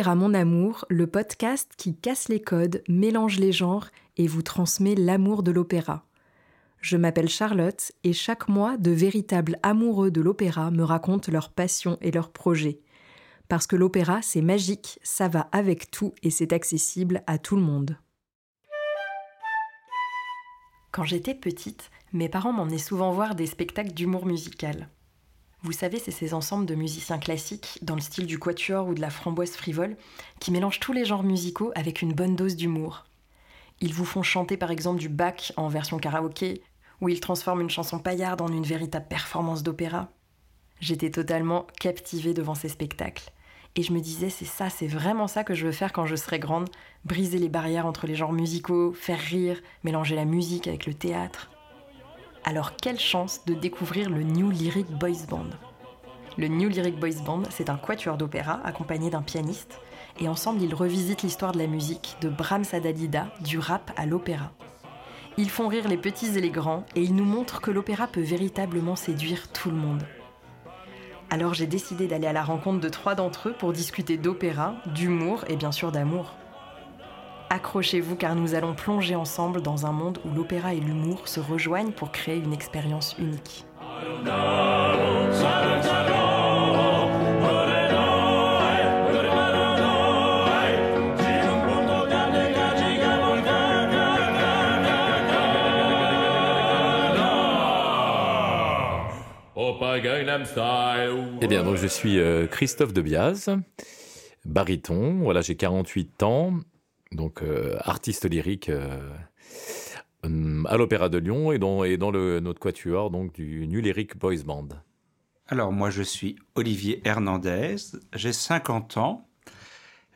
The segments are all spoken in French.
Opéra Mon Amour, le podcast qui casse les codes, mélange les genres et vous transmet l'amour de l'opéra. Je m'appelle Charlotte et chaque mois, de véritables amoureux de l'opéra me racontent leurs passions et leurs projets. Parce que l'opéra, c'est magique, ça va avec tout et c'est accessible à tout le monde. Quand j'étais petite, mes parents m'emmenaient souvent voir des spectacles d'humour musical. Vous savez, c'est ces ensembles de musiciens classiques, dans le style du quatuor ou de la framboise frivole, qui mélangent tous les genres musicaux avec une bonne dose d'humour. Ils vous font chanter par exemple du Bach en version karaoké, ou ils transforment une chanson paillarde en une véritable performance d'opéra. J'étais totalement captivée devant ces spectacles. Et je me disais, c'est ça, c'est vraiment ça que je veux faire quand je serai grande, briser les barrières entre les genres musicaux, faire rire, mélanger la musique avec le théâtre. Alors quelle chance de découvrir le New Lyric Boys Band. Le New Lyric Boys Band, c'est un quatuor d'opéra accompagné d'un pianiste, et ensemble ils revisitent l'histoire de la musique, de Brahms à Dalida, du rap à l'opéra. Ils font rire les petits et les grands, et ils nous montrent que l'opéra peut véritablement séduire tout le monde. Alors j'ai décidé d'aller à la rencontre de trois d'entre eux pour discuter d'opéra, d'humour et bien sûr d'amour. Accrochez-vous car nous allons plonger ensemble dans un monde où l'opéra et l'humour se rejoignent pour créer une expérience unique. Eh bien, donc je suis euh, Christophe Debiaz, baryton. Voilà, j'ai 48 ans donc euh, artiste lyrique euh, à l'Opéra de Lyon et dans, notre quatuor donc, du New Lyric Boys Band. Alors moi je suis Olivier Hernandez, j'ai 50 ans,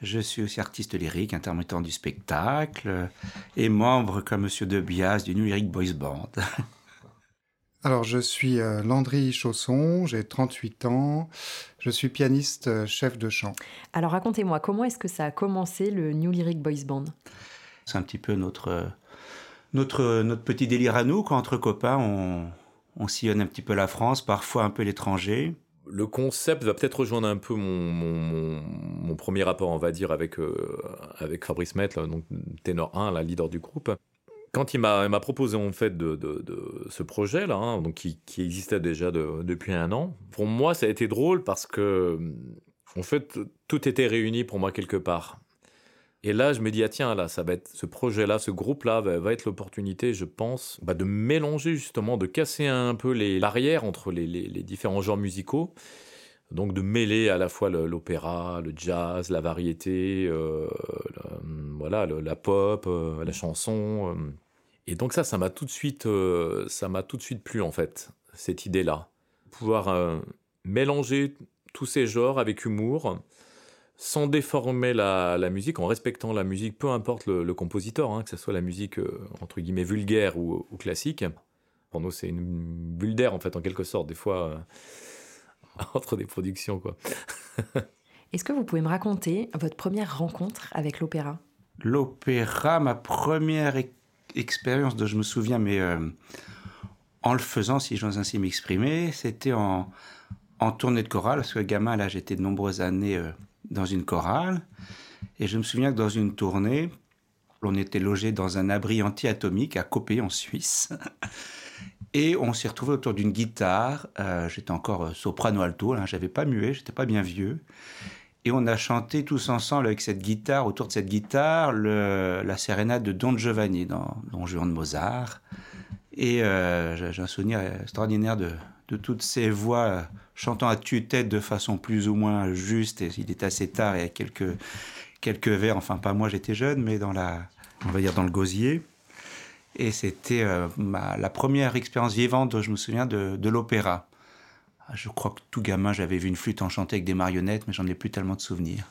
je suis aussi artiste lyrique, intermittent du spectacle et membre comme Monsieur De Bias du New Boys Band. Alors, je suis euh, Landry Chausson, j'ai 38 ans, je suis pianiste euh, chef de chant. Alors, racontez-moi, comment est-ce que ça a commencé le New Lyric Boys Band? C'est un petit peu notre, notre, notre petit délire à nous, quand entre copains, on, on sillonne un petit peu la France, parfois un peu l'étranger. Le concept va peut-être rejoindre un peu mon, mon, mon, premier rapport, on va dire, avec, euh, avec Fabrice Mettel, donc ténor 1, la leader du groupe quand il m'a proposé en fait de, ce projet là, hein, donc qui, existait déjà depuis un an, pour moi ça a été drôle parce que en fait tout était réuni pour moi quelque part. Et là, je me dis, ah tiens, là, ça va être ce projet-là, ce groupe-là va, être l'opportunité, je pense, bah, de mélanger justement, de casser un peu les barrières entre les, différents genres musicaux. Donc de mêler à la fois l'opéra, le, jazz, la variété, euh, voilà, la pop, euh, la chanson. Euh. Et donc ça, ça m'a tout de suite, euh, ça m'a tout de suite plu en fait, cette idée-là, pouvoir euh, mélanger tous ces genres avec humour, sans déformer la, musique, en respectant la musique, peu importe le, compositeur, hein, que ce soit la musique euh, entre guillemets vulgaire ou, classique. Pour nous, c'est une bulle d'air en fait, en quelque sorte, des fois entre des productions quoi. Est-ce que vous pouvez me raconter votre première rencontre avec l'opéra? L'opéra, ma première expérience dont je me souviens, mais euh, en le faisant, si j'ose ainsi m'exprimer, c'était en, en tournée de chorale, parce que gamin, là, j'étais de nombreuses années euh, dans une chorale. Et je me souviens que dans une tournée, on était logé dans un abri anti-atomique à Copé, en Suisse. Et on s'est retrouvé autour d'une guitare. Euh, j'étais encore soprano alto, là, j'avais pas muet, j'étais pas bien vieux. Et on a chanté tous ensemble avec cette guitare, autour de cette guitare, la sérénade de Don Giovanni dans Don Juan de Mozart. Et euh, j'ai un souvenir extraordinaire de, toutes ces voix chantant à tue-tête de façon plus ou moins juste. Et il est assez tard, y a quelques, quelques vers, enfin pas moi j'étais jeune, mais dans la, on va dire dans le gosier. Et c'était euh, la première expérience vivante je me souviens de, de l'opéra. Ah, je crois que tout gamin, j'avais vu une flûte enchantée avec des marionnettes, mais j'en ai plus tellement de souvenirs.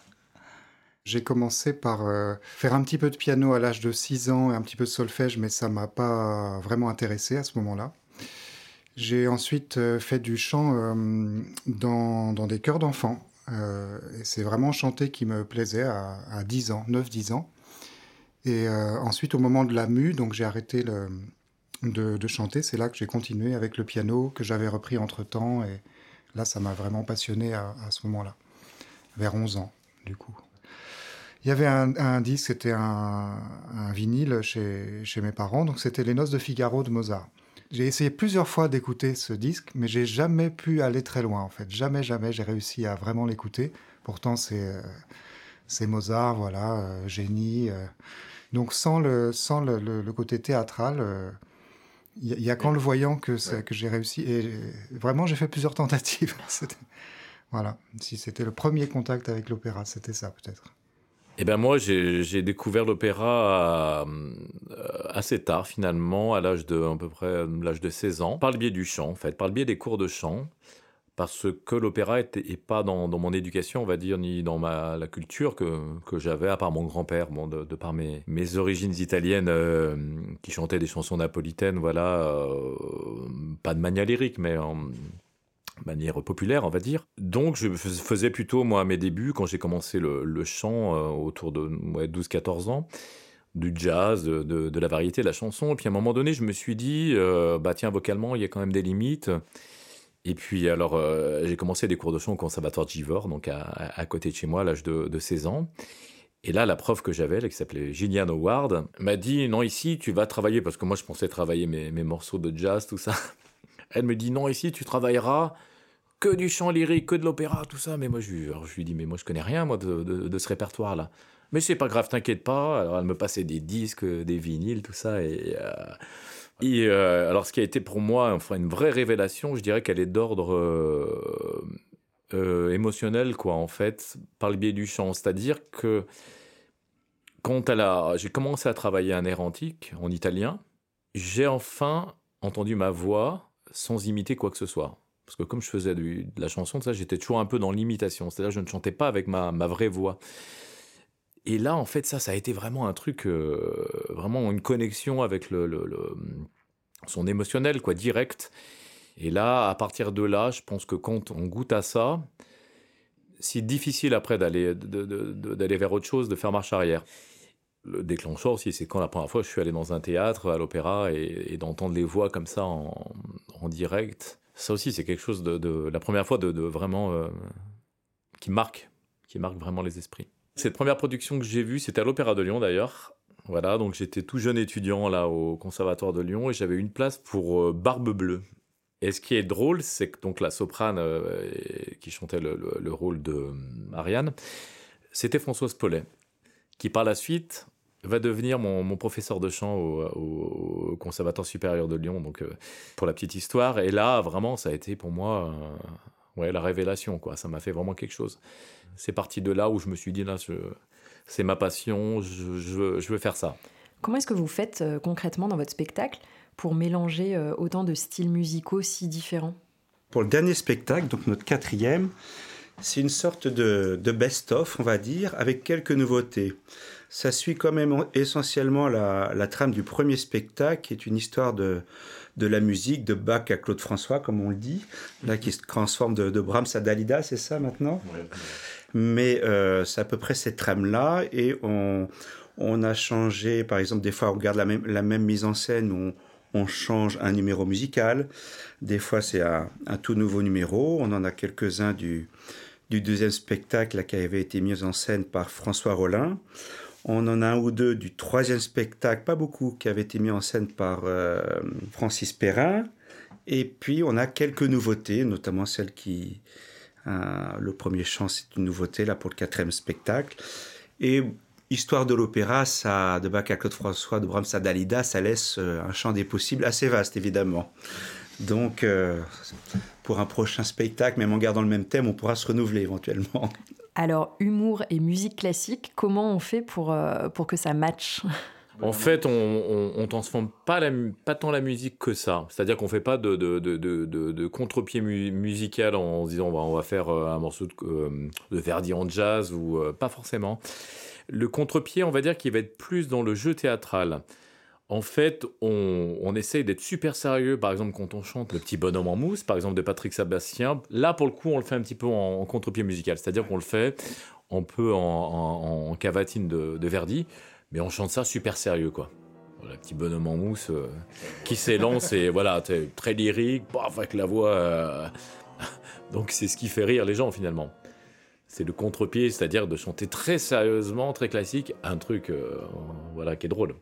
J'ai commencé par euh, faire un petit peu de piano à l'âge de 6 ans et un petit peu de solfège, mais ça m'a pas vraiment intéressé à ce moment-là. J'ai ensuite euh, fait du chant euh, dans, des chœurs d'enfants. c'est vraiment chanter qui me plaisait à, 10 ans, 9-10 ans. Et ensuite, au moment de la mue, donc j'ai arrêté le, de, chanter. C'est là que j'ai continué avec le piano, que j'avais repris entre-temps. Et là, ça m'a vraiment passionné à, ce moment-là, vers 11 ans, du coup. Il y avait un, disque, c'était un, vinyle chez, chez mes parents, donc c'était Les Noces de Figaro de Mozart. J'ai essayé plusieurs fois d'écouter ce disque, mais j'ai jamais pu aller très loin en fait. Jamais, jamais j'ai réussi à vraiment l'écouter. Pourtant, c'est euh, Mozart, voilà, euh, génie. Euh. Donc sans le sans le, le, côté théâtral, il y, a qu'en le voyant que que j'ai réussi. Et vraiment, j'ai fait plusieurs tentatives. voilà, si c'était le premier contact avec l'opéra, c'était ça peut-être. Eh ben moi, j'ai découvert l'opéra euh, assez tard finalement, à l'âge de à peu près l'âge de 16 ans, par le biais du chant en fait, par le biais des cours de chant, parce que l'opéra n'est pas dans, mon éducation, on va dire, ni dans la culture que, j'avais, à part mon grand-père, bon, de, par mes, origines italiennes, euh, qui chantaient des chansons napolitaines, voilà, pas de manière lyrique, mais en manière populaire, on va dire. Donc, je faisais plutôt, moi, à mes débuts, quand j'ai commencé le, chant euh, autour de 12-14 ans, du jazz, de, la variété, de la chanson. Et puis, à un moment donné, je me suis dit, euh, bah tiens, vocalement, il y a quand même des limites. Et puis, alors, euh, j'ai commencé des cours de chant au conservatoire de Givor, donc à, côté de chez moi, à l'âge de, 16 ans. Et là, la prof que j'avais, qui s'appelait Gillian Howard, m'a dit Non, ici, tu vas travailler, parce que moi, je pensais travailler mes, mes morceaux de jazz, tout ça. Elle me dit non, ici tu travailleras que du chant lyrique, que de l'opéra, tout ça. Mais moi je, je lui dis mais moi je connais rien moi de, ce répertoire là. Mais c'est pas grave, t'inquiète pas. Alors elle me passait des disques, des vinyles, tout ça et euh, et euh, alors, ce qui a été pour moi enfin, une vraie révélation, je dirais qu'elle est d'ordre euh, émotionnel, quoi, en fait, par le biais du chant. C'est-à-dire que quand j'ai commencé à travailler un air antique en italien, j'ai enfin entendu ma voix sans imiter quoi que ce soit. Parce que comme je faisais de la chanson, j'étais toujours un peu dans l'imitation. C'est-à-dire je ne chantais pas avec ma, vraie voix. Et là, en fait, ça, ça a été vraiment un truc, euh, vraiment une connexion avec le, le, son émotionnel, quoi, direct. Et là, à partir de là, je pense que quand on goûte à ça, c'est difficile après d'aller d'aller vers autre chose, de faire marche arrière le déclencheur aussi, c'est quand la première fois je suis allé dans un théâtre, à l'opéra, et, d'entendre les voix comme ça en, direct. Ça aussi, c'est quelque chose de, la première fois de, vraiment euh, qui marque, qui marque vraiment les esprits. Cette première production que j'ai vue, c'était à l'Opéra de Lyon d'ailleurs. Voilà, donc j'étais tout jeune étudiant là au Conservatoire de Lyon et j'avais une place pour euh, Barbe Bleue. Et ce qui est drôle, c'est que donc la soprane euh, qui chantait le, le rôle de Marianne, c'était Françoise Paulet, qui par la suite va devenir mon, professeur de chant au, Conservatoire supérieur de Lyon, donc euh, pour la petite histoire. Et là, vraiment, ça a été pour moi euh, ouais, la révélation, quoi. Ça m'a fait vraiment quelque chose. C'est parti de là où je me suis dit, là, c'est ma passion, je, veux, je, veux, faire ça. Comment est-ce que vous faites euh, concrètement dans votre spectacle pour mélanger autant de styles musicaux si différents? Pour le dernier spectacle, donc notre quatrième, c'est une sorte de, de best-of, on va dire, avec quelques nouveautés. Ça suit quand même essentiellement la, trame du premier spectacle, qui est une histoire de, de la musique, de Bach à Claude François, comme on le dit, là qui se transforme de, Brahms à Dalida, c'est ça maintenant? Mais euh, c'est à peu près cette trame-là, et on, on a changé, par exemple, des fois on regarde la même, la même mise en scène, on, on change un numéro musical, des fois c'est un, un, tout nouveau numéro, on en a quelques-uns du, du deuxième spectacle qui avait été mis en scène par François Rollin. On en a un ou deux du troisième spectacle, pas beaucoup, qui avait été mis en scène par euh, Francis Perrin. Et puis on a quelques nouveautés, notamment celle qui... Euh, le premier chant, c'est une nouveauté là pour le quatrième spectacle. Et Histoire de l'opéra, ça, de Bach à Claude François, de Brahms à Dalida, ça laisse euh, un champ des possibles assez vaste, évidemment. Donc, pour un prochain spectacle, même en gardant le même thème, on pourra se renouveler éventuellement. Alors, humour et musique classique, comment on fait pour, euh, pour que ça matche? En fait, on, ne transforme pas, tant la musique que ça. C'est-à-dire qu'on fait pas de, contre-pied musical en se disant on va, faire euh, un morceau euh, de, Verdi en jazz ou pas forcément. Le contre-pied, on va dire qu'il va être plus dans le jeu théâtral en fait, on, essaye d'être super sérieux. Par exemple, quand on chante Le petit bonhomme en mousse, par exemple, de Patrick Sébastien, là, pour le coup, on le fait un petit peu en, contre-pied musical. C'est-à-dire qu'on le fait un peu en, cavatine de, Verdi, mais on chante ça super sérieux, quoi. Le petit bonhomme en mousse euh, qui s'élance et voilà, très lyrique, avec la voix. Euh, donc, c'est ce qui fait rire les gens, finalement. c'est le contre-pied, c'est-à-dire de chanter très sérieusement, très classique, un truc euh, voilà, qui est drôle.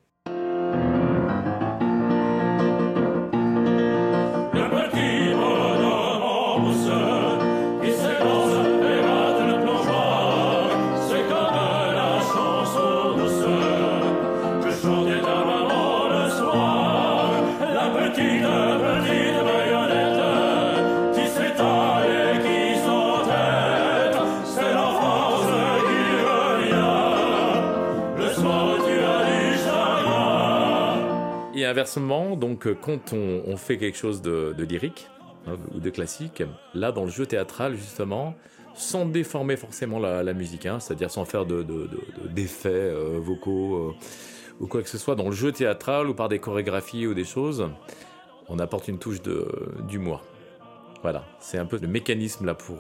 Inversement, donc euh, quand on, fait quelque chose de, lyrique hein, ou de classique, là dans le jeu théâtral justement, sans déformer forcément la, musique, hein, c'est-à-dire sans faire d'effets de, euh, vocaux euh, ou quoi que ce soit, dans le jeu théâtral ou par des chorégraphies ou des choses, on apporte une touche d'humour. Voilà, c'est un peu le mécanisme là pour...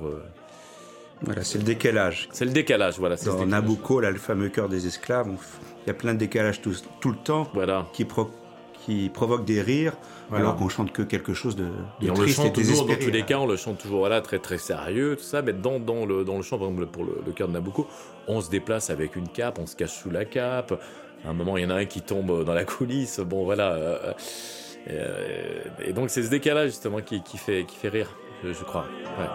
Voilà, c'est le décalage. C'est le décalage, voilà. Dans Nabucco, là, le fameux cœur des esclaves, il y a plein de décalages tout, tout le temps voilà. qui, pro qui provoque des rires, alors qu'on chante que quelque chose de, de et on le chante toujours, dans tous les cas, on le chante toujours voilà, très très sérieux, tout ça, mais dans, dans, le, dans le chant, par exemple, pour le, le cœur de Nabucco, on se déplace avec une cape, on se cache sous la cape, à un moment il y en a un qui tombe dans la coulisse, bon voilà. Euh, euh, et donc c'est ce décalage justement qui, qui, fait, qui fait rire, je, je crois. Ouais.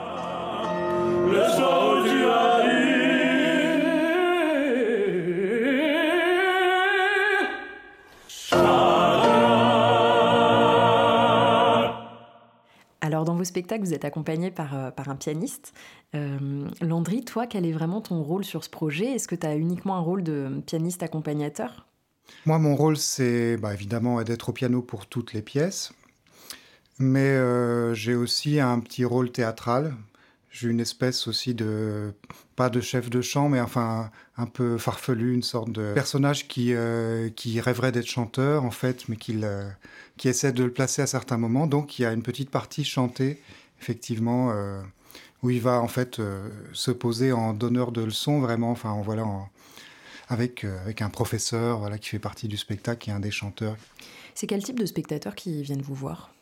Le vos spectacles, vous êtes accompagné par, euh, un pianiste. Euh, Landry, toi, quel est vraiment ton rôle sur ce projet? Est-ce que tu as uniquement un rôle de pianiste accompagnateur? Moi, mon rôle, c'est bah, évidemment d'être au piano pour toutes les pièces. Mais euh, j'ai aussi un petit rôle théâtral. J'ai une espèce aussi de, pas de chef de chant, mais enfin un peu farfelu, une sorte de personnage qui, euh, qui rêverait d'être chanteur en fait, mais qui, qui essaie de le placer à certains moments. Donc il y a une petite partie chantée, effectivement, euh, où il va en fait euh, se poser en donneur de leçons, vraiment, enfin voilà, avec, avec un professeur voilà, qui fait partie du spectacle, qui est un des chanteurs. C'est quel type de spectateurs qui viennent vous voir?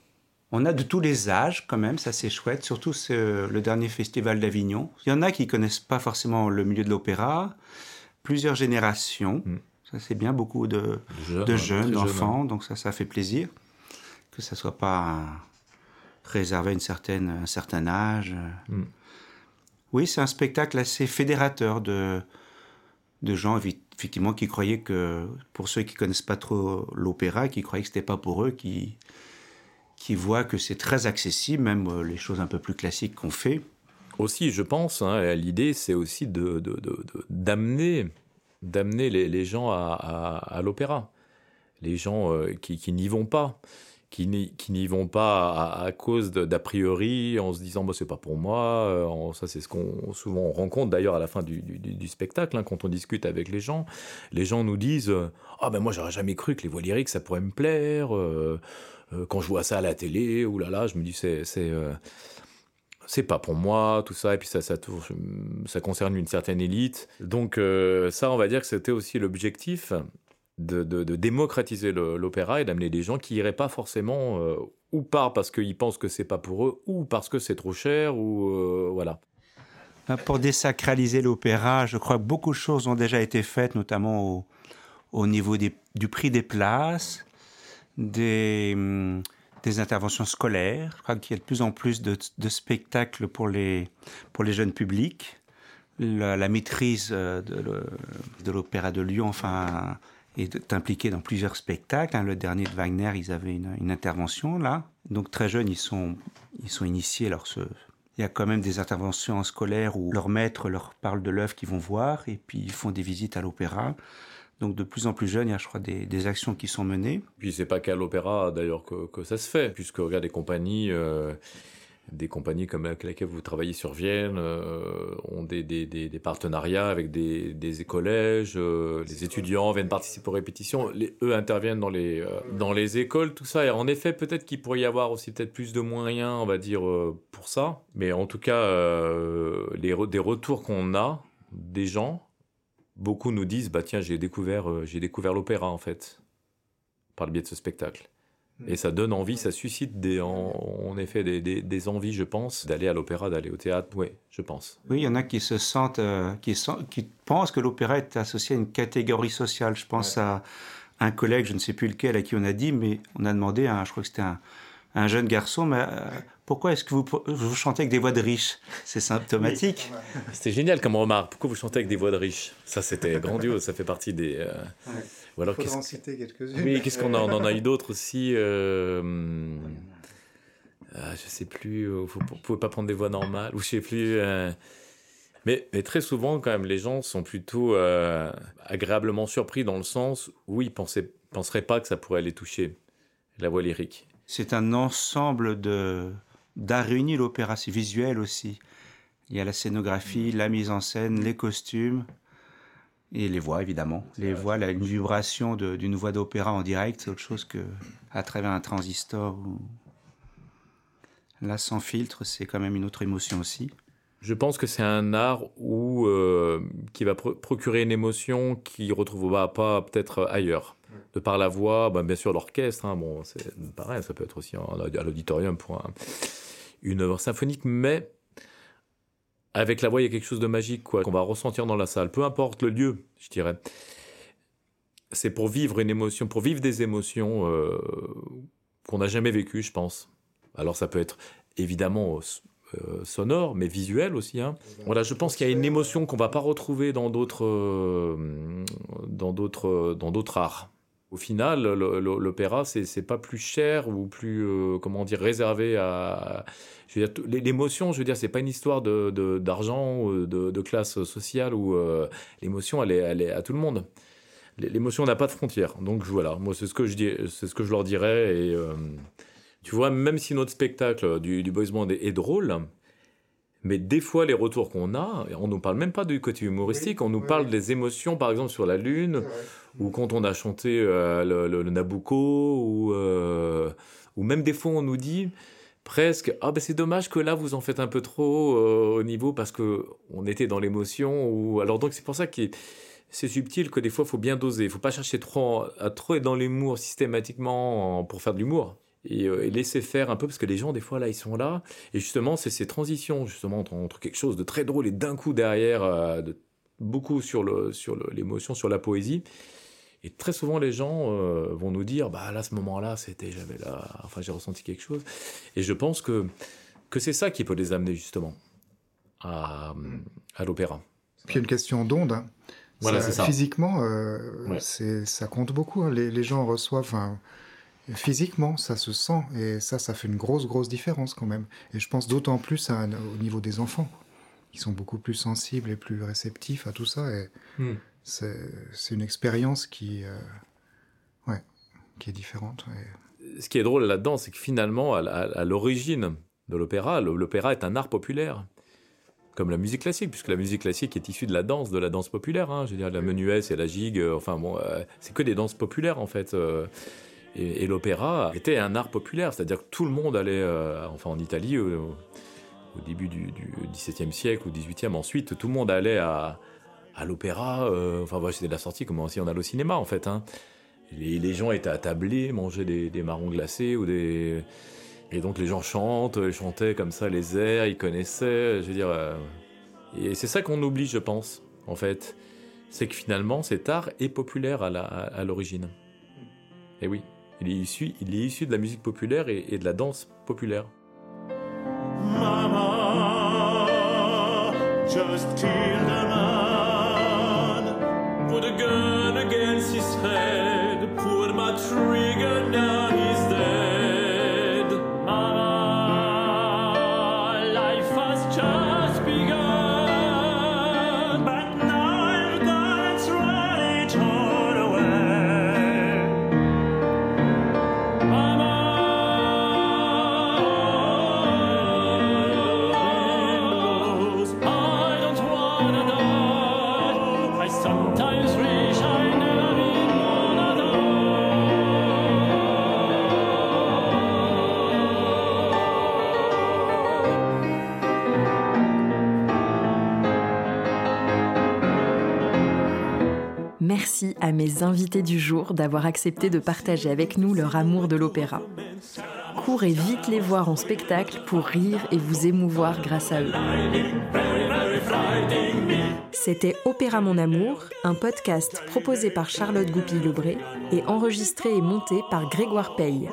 On a de tous les âges quand même, ça c'est chouette, surtout c'est le dernier festival d'Avignon. Il y en a qui connaissent pas forcément le milieu de l'opéra, plusieurs générations, mm. ça c'est bien, beaucoup de, jeunes, d'enfants, donc ça ça fait plaisir que ça soit pas réservé à une certaine, un certain âge. Mm. Oui, c'est un spectacle assez fédérateur de, de gens effectivement qui croyaient que, pour ceux qui connaissent pas trop l'opéra, qui croyaient que c'était pas pour eux, qui qui voient que c'est très accessible, même euh, les choses un peu plus classiques qu'on fait. Aussi, je pense, hein, l'idée, c'est aussi d'amener, d'amener les, gens à, l'opéra. Les gens euh, qui, n'y vont pas, qui n'y, vont pas à, cause d'a priori, en se disant c'est pas pour moi. Euh, ça, c'est ce qu'on souvent rencontre d'ailleurs à la fin du, spectacle, hein, quand on discute avec les gens. Les gens nous disent Ah ben moi, j'aurais jamais cru que les voix lyriques, ça pourrait me plaire. Quand je vois ça à la télé, oulala, je me dis c'est c'est euh, c'est pas pour moi, tout ça, et puis ça, ça, ça concerne une certaine élite. Donc euh, ça, on va dire que c'était aussi l'objectif de, de, démocratiser l'opéra et d'amener des gens qui iraient pas forcément, ou par parce qu'ils pensent que c'est pas pour eux, ou parce que c'est trop cher, ou voilà. Pour désacraliser l'opéra, je crois que beaucoup de choses ont déjà été faites, notamment au, au niveau du prix des places, des, hum, des interventions scolaires. Je crois qu'il y a de plus en plus de, spectacles pour les, pour les jeunes publics. La, maîtrise euh, de l'Opéra de Lyon enfin, est impliquée dans plusieurs spectacles. Hein. Le dernier de Wagner, ils avaient une, intervention là. Donc très jeunes, ils sont, ils sont initiés. Alors il y a quand même des interventions scolaires où leur maître leur parle de l'œuvre qu'ils vont voir et puis ils font des visites à l'opéra. Donc de plus en plus jeune, il y a, je crois, des, actions qui sont menées. Puis c'est pas qu'à l'opéra d'ailleurs que, ça se fait, puisque regarde des compagnies, euh, des compagnies comme avec lesquelles vous travaillez sur Vienne euh, ont des, partenariats avec des, collèges, euh, les étudiants viennent participer aux répétitions, eux interviennent dans les dans les écoles, tout ça. Et en effet, peut-être qu'il pourrait y avoir aussi peut-être plus de moyens, on va dire, pour ça. Mais en tout cas, les des retours qu'on a des gens beaucoup nous disent bah tiens j'ai découvert euh, j'ai découvert l'opéra en fait par le biais de ce spectacle Et ça donne envie, ça suscite des, en, effet des, des, envies, je pense, d'aller à l'opéra, d'aller au théâtre. Oui, je pense. Oui, il y en a qui se sentent, euh, qui, qui pensent que l'opéra est associé à une catégorie sociale. Je pense à un collègue, je ne sais plus lequel, à qui on a dit, mais on a demandé, à, je crois que c'était un, un, jeune garçon, mais euh, pourquoi est-ce que vous, vous, chantez avec des voix de riches C'est symptomatique. C'était génial comme remarque. Pourquoi vous chantez avec des voix de riches Ça, c'était grandiose. Ça fait partie des. Euh... Ou alors, en citer quelques-unes. Oui, qu'est-ce qu'on en, en a eu d'autres aussi euh... ah, Je sais plus. Euh, vous ne pouvez pas prendre des voix normales. Ou je sais plus. Euh, mais, mais, très souvent, quand même, les gens sont plutôt euh, agréablement surpris dans le sens où ils ne penseraient pas que ça pourrait les toucher, la voix lyrique. C'est un ensemble de d'art réuni, l'opéra, c'est visuel aussi. Il y a la scénographie, la mise en scène, les costumes et les voix évidemment. Les voix, là, une vibration d'une voix d'opéra en direct, c'est autre chose que à travers un transistor. Là, sans filtre, c'est quand même une autre émotion aussi. Je pense que c'est un art euh, qui va procurer une émotion qui ne retrouvera pas peut-être ailleurs. De par la voix, ben, bien sûr l'orchestre, hein, bon, c'est pareil, ça peut être aussi à l'auditorium pour un, une œuvre symphonique, mais avec la voix, il y a quelque chose de magique quoi, qu'on va ressentir dans la salle, peu importe le lieu, je dirais. C'est pour vivre une émotion, pour vivre des émotions euh, qu'on n'a jamais vécues, je pense. Alors ça peut être évidemment euh, sonore, mais visuel aussi. Hein. Voilà, je pense qu'il y a une émotion qu'on va pas retrouver dans d'autres, euh, dans d'autres, dans d'autres arts. Au final, l'opéra, c'est pas plus cher ou plus, euh, comment dire, réservé à. L'émotion, je veux dire, c'est pas une histoire d'argent de, d'argent ou de, classe sociale où euh, l'émotion, elle est, elle est à tout le monde. L'émotion n'a pas de frontières. Donc voilà, moi, c'est ce que je dis, c'est ce que je leur dirais. Et euh, tu vois, même si notre spectacle du, du Boys Band est drôle, mais des fois, les retours qu'on a, on ne parle même pas du côté humoristique, on nous parle des émotions, par exemple, sur la Lune, ou quand on a chanté euh, le, Nabucco, ou, euh, ou même des fois, on nous dit presque Ah, ben c'est dommage que là, vous en faites un peu trop euh, au niveau parce que on était dans l'émotion. Ou... Alors, donc, c'est pour ça que c'est subtil que des fois, il faut bien doser. Il ne faut pas chercher trop, à trop être dans l'humour systématiquement pour faire de l'humour. Euh, et, laisser faire un peu parce que les gens des fois là ils sont là et justement c'est ces transitions justement entre, quelque chose de très drôle et d'un coup derrière euh, de, beaucoup sur le sur l'émotion sur la poésie. Et très souvent les gens euh, vont nous dire bah là ce moment là c'était j'avais là enfin j'ai ressenti quelque chose. Et je pense que que c'est ça qui peut les amener justement à, à l'opéra. Puis une question d'onde. Hein. voilà, physiquement ça compte beaucoup hein. les, les, gens reçoivent Physiquement, ça se sent et ça, ça fait une grosse, grosse différence quand même. Et je pense d'autant plus au niveau des enfants, qui sont beaucoup plus sensibles et plus réceptifs à tout ça. Et hmm. c'est une expérience qui, euh, ouais, qui est différente. Ce qui est drôle là-dedans, c'est que finalement, à, l'origine de l'opéra, l'opéra est un art populaire comme la musique classique, puisque la musique classique est issue de la danse, de la danse populaire. Hein. Je veux dire, la menuesse et la gigue, euh, enfin bon, euh, c'est que des danses populaires en fait. Et, l'opéra était un art populaire, c'est-à-dire que tout le monde allait, euh, enfin en Italie, au, début du, XVIIe siècle ou XVIIIe, ensuite, tout le monde allait à, l'opéra. Euh, enfin, voilà, c'était de la sortie, comme si on allait au cinéma, en fait. Hein. Les, gens étaient attablés, mangeaient des, marrons glacés ou des. Et donc les gens chantent, ils chantaient comme ça les airs, ils connaissaient, je veux dire. Euh, et c'est ça qu'on oublie, je pense, en fait. C'est que finalement, cet art est populaire à l'origine. Et oui. Il est issu, il est issu de la musique populaire et, et de la danse populaire. Mama, just killed a man. Put a gun against his head. Put my trigger down. À mes invités du jour d'avoir accepté de partager avec nous leur amour de l'opéra. Courez vite les voir en spectacle pour rire et vous émouvoir grâce à eux. C'était Opéra Mon Amour, un podcast proposé par Charlotte Goupil-Lebré et enregistré et monté par Grégoire Paye.